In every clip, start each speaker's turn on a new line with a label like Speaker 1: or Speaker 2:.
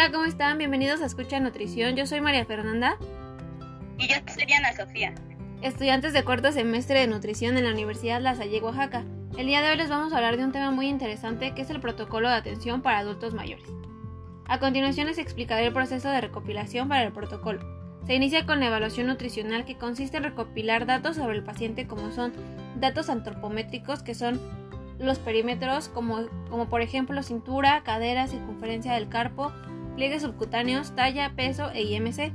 Speaker 1: Hola, ¿cómo están? Bienvenidos a Escucha Nutrición. Yo soy María Fernanda.
Speaker 2: Y yo soy Ana Sofía.
Speaker 1: Estudiantes de cuarto semestre de nutrición en la Universidad La Salle, Oaxaca. El día de hoy les vamos a hablar de un tema muy interesante que es el protocolo de atención para adultos mayores. A continuación les explicaré el proceso de recopilación para el protocolo. Se inicia con la evaluación nutricional que consiste en recopilar datos sobre el paciente como son datos antropométricos que son los perímetros como, como por ejemplo cintura, cadera, circunferencia del carpo, pliegues subcutáneos, talla, peso e IMC.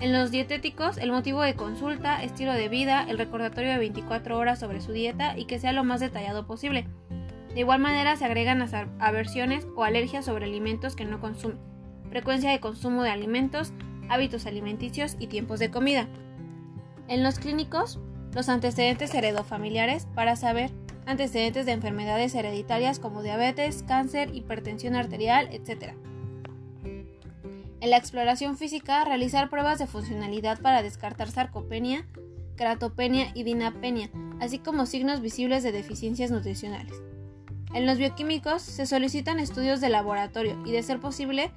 Speaker 1: En los dietéticos, el motivo de consulta, estilo de vida, el recordatorio de 24 horas sobre su dieta y que sea lo más detallado posible. De igual manera se agregan las aversiones o alergias sobre alimentos que no consumen, frecuencia de consumo de alimentos, hábitos alimenticios y tiempos de comida. En los clínicos, los antecedentes heredofamiliares para saber antecedentes de enfermedades hereditarias como diabetes, cáncer, hipertensión arterial, etc. En la exploración física, realizar pruebas de funcionalidad para descartar sarcopenia, cratopenia y dinapenia, así como signos visibles de deficiencias nutricionales. En los bioquímicos se solicitan estudios de laboratorio y, de ser posible,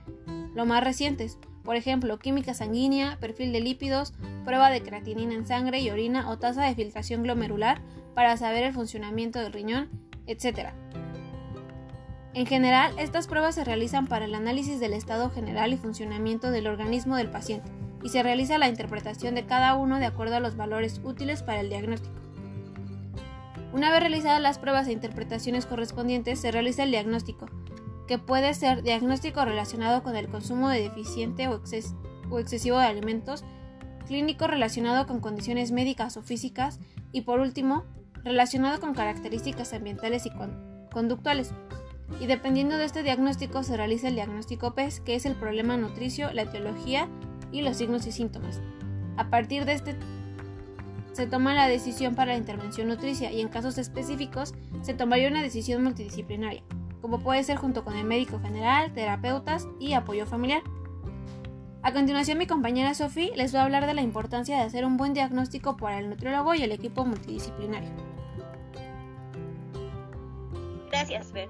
Speaker 1: lo más recientes, por ejemplo, química sanguínea, perfil de lípidos, prueba de creatinina en sangre y orina o tasa de filtración glomerular para saber el funcionamiento del riñón, etc. En general, estas pruebas se realizan para el análisis del estado general y funcionamiento del organismo del paciente, y se realiza la interpretación de cada uno de acuerdo a los valores útiles para el diagnóstico. Una vez realizadas las pruebas e interpretaciones correspondientes, se realiza el diagnóstico, que puede ser diagnóstico relacionado con el consumo de deficiente o, o excesivo de alimentos, clínico relacionado con condiciones médicas o físicas, y por último, relacionado con características ambientales y conductuales y dependiendo de este diagnóstico se realiza el diagnóstico PES, que es el problema nutricio, la etiología y los signos y síntomas. A partir de este se toma la decisión para la intervención nutricia y en casos específicos se tomaría una decisión multidisciplinaria, como puede ser junto con el médico general, terapeutas y apoyo familiar. A continuación mi compañera Sophie les va a hablar de la importancia de hacer un buen diagnóstico para el nutriólogo y el equipo multidisciplinario.
Speaker 2: Gracias, Fer.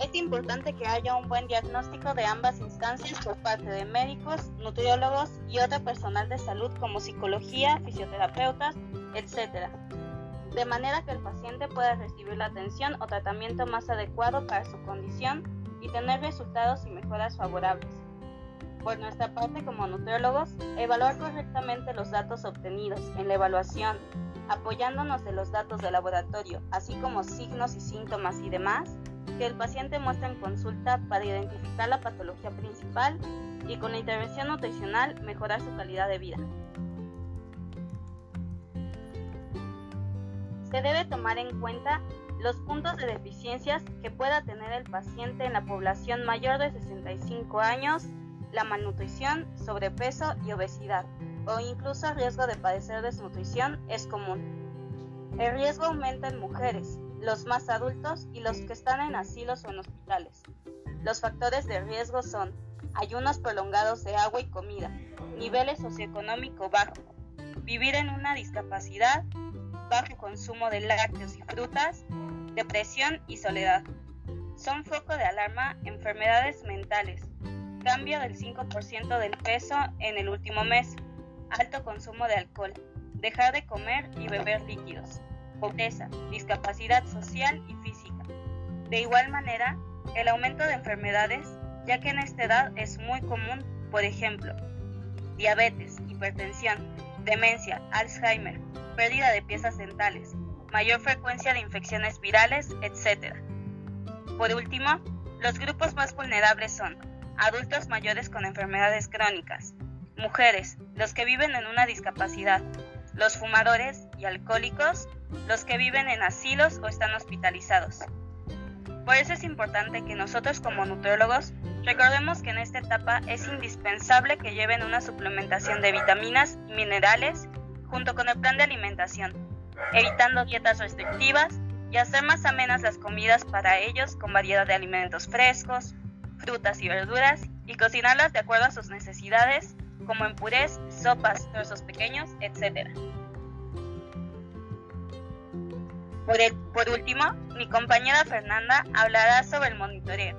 Speaker 2: Es importante que haya un buen diagnóstico de ambas instancias por parte de médicos, nutriólogos y otro personal de salud como psicología, fisioterapeutas, etc. De manera que el paciente pueda recibir la atención o tratamiento más adecuado para su condición y tener resultados y mejoras favorables. Por nuestra parte como nutriólogos, evaluar correctamente los datos obtenidos en la evaluación, apoyándonos de los datos de laboratorio, así como signos y síntomas y demás, que el paciente muestra en consulta para identificar la patología principal y con la intervención nutricional mejorar su calidad de vida. Se debe tomar en cuenta los puntos de deficiencias que pueda tener el paciente en la población mayor de 65 años, la malnutrición, sobrepeso y obesidad, o incluso el riesgo de padecer desnutrición es común. El riesgo aumenta en mujeres, los más adultos y los que están en asilos o en hospitales. Los factores de riesgo son ayunos prolongados de agua y comida, niveles socioeconómico bajo, vivir en una discapacidad, bajo consumo de lácteos y frutas, depresión y soledad. Son foco de alarma enfermedades mentales, cambio del 5% del peso en el último mes, alto consumo de alcohol, dejar de comer y beber líquidos pobreza, discapacidad social y física. De igual manera, el aumento de enfermedades, ya que en esta edad es muy común, por ejemplo, diabetes, hipertensión, demencia, Alzheimer, pérdida de piezas dentales, mayor frecuencia de infecciones virales, etc. Por último, los grupos más vulnerables son adultos mayores con enfermedades crónicas, mujeres, los que viven en una discapacidad, los fumadores y alcohólicos, los que viven en asilos o están hospitalizados. Por eso es importante que nosotros como nutriólogos recordemos que en esta etapa es indispensable que lleven una suplementación de vitaminas y minerales junto con el plan de alimentación, evitando dietas restrictivas y hacer más amenas las comidas para ellos con variedad de alimentos frescos, frutas y verduras y cocinarlas de acuerdo a sus necesidades como en purés, sopas, trozos pequeños, etc. Por, por último, mi compañera Fernanda hablará sobre el monitoreo.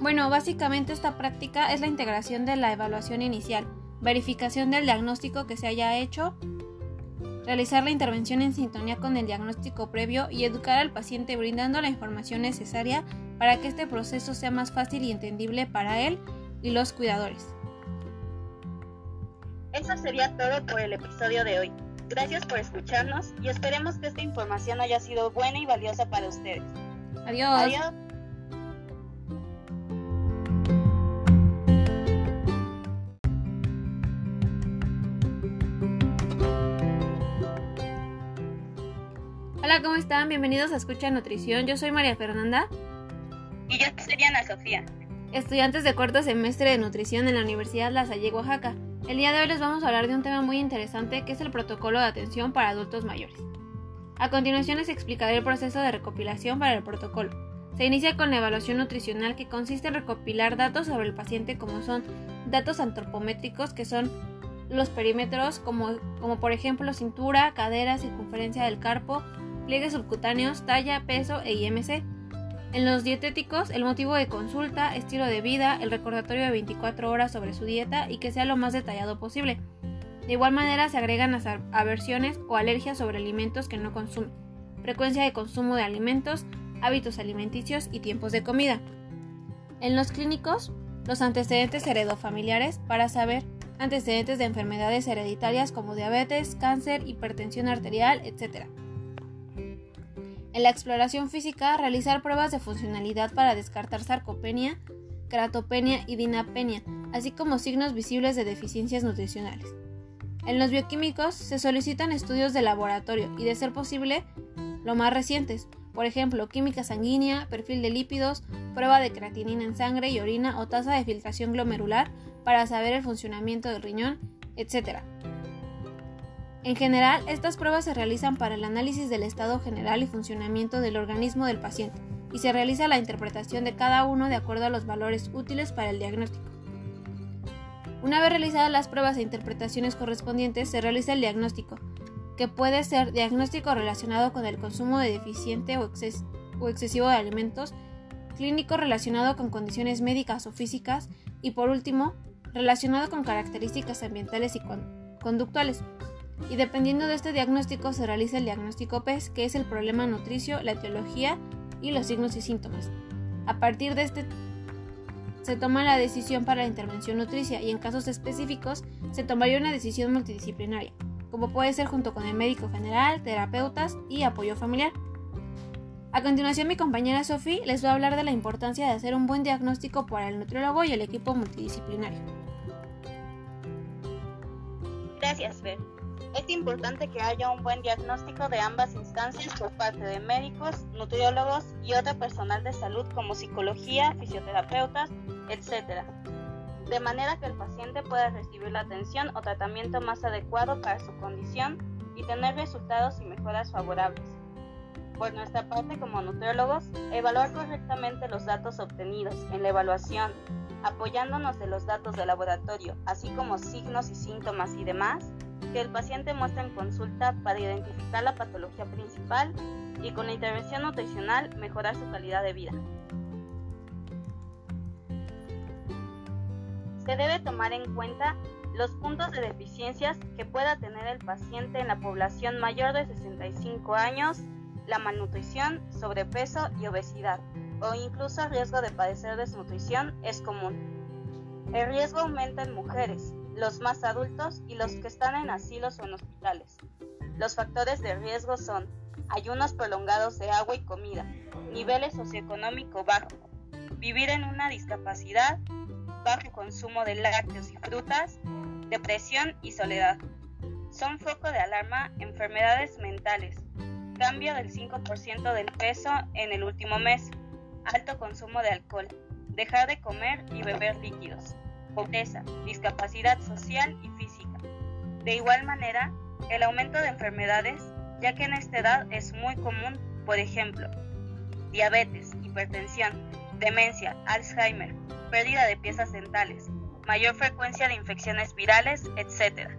Speaker 1: Bueno, básicamente esta práctica es la integración de la evaluación inicial, verificación del diagnóstico que se haya hecho, realizar la intervención en sintonía con el diagnóstico previo y educar al paciente brindando la información necesaria para que este proceso sea más fácil y entendible para él y los cuidadores.
Speaker 2: Eso sería todo por el episodio de hoy. Gracias por escucharnos y esperemos que esta información haya sido buena y valiosa para ustedes.
Speaker 1: Adiós.
Speaker 2: Adiós.
Speaker 1: Hola, ¿cómo están? Bienvenidos a Escucha Nutrición. Yo soy María Fernanda.
Speaker 2: Y yo soy Ana Sofía.
Speaker 1: Estudiantes de cuarto semestre de nutrición en la Universidad La Salle, Oaxaca. El día de hoy les vamos a hablar de un tema muy interesante que es el protocolo de atención para adultos mayores. A continuación les explicaré el proceso de recopilación para el protocolo. Se inicia con la evaluación nutricional que consiste en recopilar datos sobre el paciente como son datos antropométricos que son los perímetros como, como por ejemplo cintura, cadera, circunferencia del carpo, pliegues subcutáneos, talla, peso e IMC. En los dietéticos, el motivo de consulta, estilo de vida, el recordatorio de 24 horas sobre su dieta y que sea lo más detallado posible. De igual manera se agregan las aversiones o alergias sobre alimentos que no consume, frecuencia de consumo de alimentos, hábitos alimenticios y tiempos de comida. En los clínicos, los antecedentes heredofamiliares para saber antecedentes de enfermedades hereditarias como diabetes, cáncer, hipertensión arterial, etc. En la exploración física, realizar pruebas de funcionalidad para descartar sarcopenia, cratopenia y dinapenia, así como signos visibles de deficiencias nutricionales. En los bioquímicos se solicitan estudios de laboratorio y, de ser posible, lo más recientes, por ejemplo, química sanguínea, perfil de lípidos, prueba de creatinina en sangre y orina o tasa de filtración glomerular para saber el funcionamiento del riñón, etc. En general, estas pruebas se realizan para el análisis del estado general y funcionamiento del organismo del paciente y se realiza la interpretación de cada uno de acuerdo a los valores útiles para el diagnóstico. Una vez realizadas las pruebas e interpretaciones correspondientes, se realiza el diagnóstico, que puede ser diagnóstico relacionado con el consumo de deficiente o, excesivo de alimentos, clínico relacionado con condiciones médicas o físicas y por último, relacionado con características ambientales y conductuales. Y dependiendo de este diagnóstico se realiza el diagnóstico PES, que es el problema nutricio, la etiología y los signos y síntomas. A partir de este se toma la decisión para la intervención nutricia y en casos específicos se tomaría una decisión multidisciplinaria, como puede ser junto con el médico general, terapeutas y apoyo familiar. A continuación mi compañera Sophie les va a hablar de la importancia de hacer un buen diagnóstico para el nutriólogo y el equipo multidisciplinario.
Speaker 2: Gracias, Fer. Es importante que haya un buen diagnóstico de ambas instancias por parte de médicos, nutriólogos y otro personal de salud como psicología, fisioterapeutas, etc. De manera que el paciente pueda recibir la atención o tratamiento más adecuado para su condición y tener resultados y mejoras favorables. Por nuestra parte como nutriólogos, evaluar correctamente los datos obtenidos en la evaluación, apoyándonos de los datos de laboratorio, así como signos y síntomas y demás, que el paciente muestra en consulta para identificar la patología principal y con la intervención nutricional mejorar su calidad de vida. Se debe tomar en cuenta los puntos de deficiencias que pueda tener el paciente en la población mayor de 65 años, la malnutrición, sobrepeso y obesidad, o incluso el riesgo de padecer desnutrición es común. El riesgo aumenta en mujeres, los más adultos y los que están en asilos o en hospitales. Los factores de riesgo son ayunos prolongados de agua y comida, niveles socioeconómico bajo, vivir en una discapacidad, bajo consumo de lácteos y frutas, depresión y soledad. Son foco de alarma enfermedades mentales, cambio del 5% del peso en el último mes, alto consumo de alcohol, dejar de comer y beber líquidos pobreza, discapacidad social y física. De igual manera, el aumento de enfermedades, ya que en esta edad es muy común, por ejemplo, diabetes, hipertensión, demencia, Alzheimer, pérdida de piezas dentales, mayor frecuencia de infecciones virales, etc.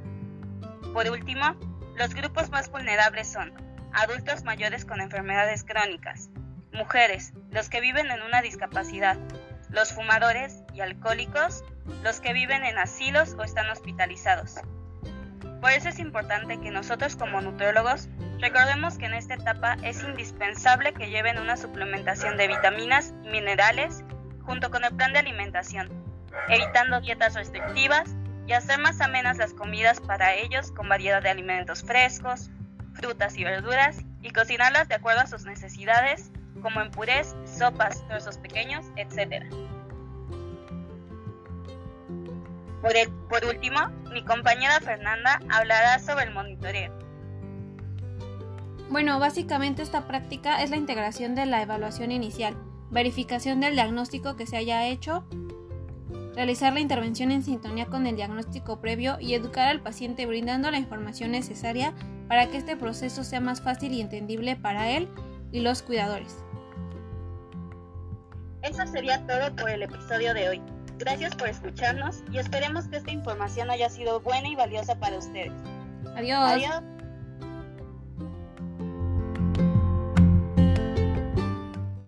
Speaker 2: Por último, los grupos más vulnerables son adultos mayores con enfermedades crónicas, mujeres, los que viven en una discapacidad, los fumadores y alcohólicos, los que viven en asilos o están hospitalizados. Por eso es importante que nosotros como nutriólogos recordemos que en esta etapa es indispensable que lleven una suplementación de vitaminas y minerales junto con el plan de alimentación, evitando dietas restrictivas y hacer más amenas las comidas para ellos con variedad de alimentos frescos, frutas y verduras y cocinarlas de acuerdo a sus necesidades, como en purés, sopas, trozos pequeños, etc. Por, por último, mi compañera Fernanda hablará sobre el monitoreo.
Speaker 1: Bueno, básicamente esta práctica es la integración de la evaluación inicial, verificación del diagnóstico que se haya hecho, realizar la intervención en sintonía con el diagnóstico previo y educar al paciente brindando la información necesaria para que este proceso sea más fácil y entendible para él y los cuidadores.
Speaker 2: Eso sería todo por el episodio de hoy. Gracias por escucharnos y esperemos que esta información haya sido buena y valiosa para ustedes.
Speaker 1: Adiós. Adiós.